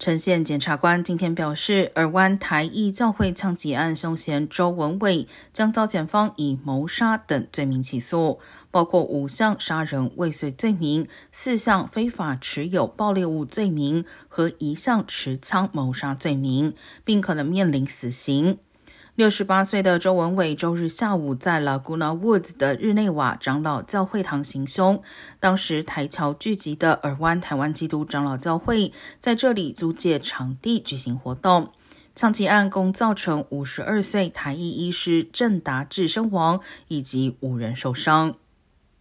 陈县检察官今天表示，尔湾台裔教会枪击案凶嫌周文伟将遭检方以谋杀等罪名起诉，包括五项杀人未遂罪名、四项非法持有爆裂物罪名和一项持枪谋杀罪名，并可能面临死刑。六十八岁的周文伟周日下午在 Laguna Woods 的日内瓦长老教会堂行凶。当时台侨聚集的尔湾台湾基督长老教会在这里租借场地举行活动。枪击案共造成五十二岁台裔医师郑达志身亡，以及五人受伤。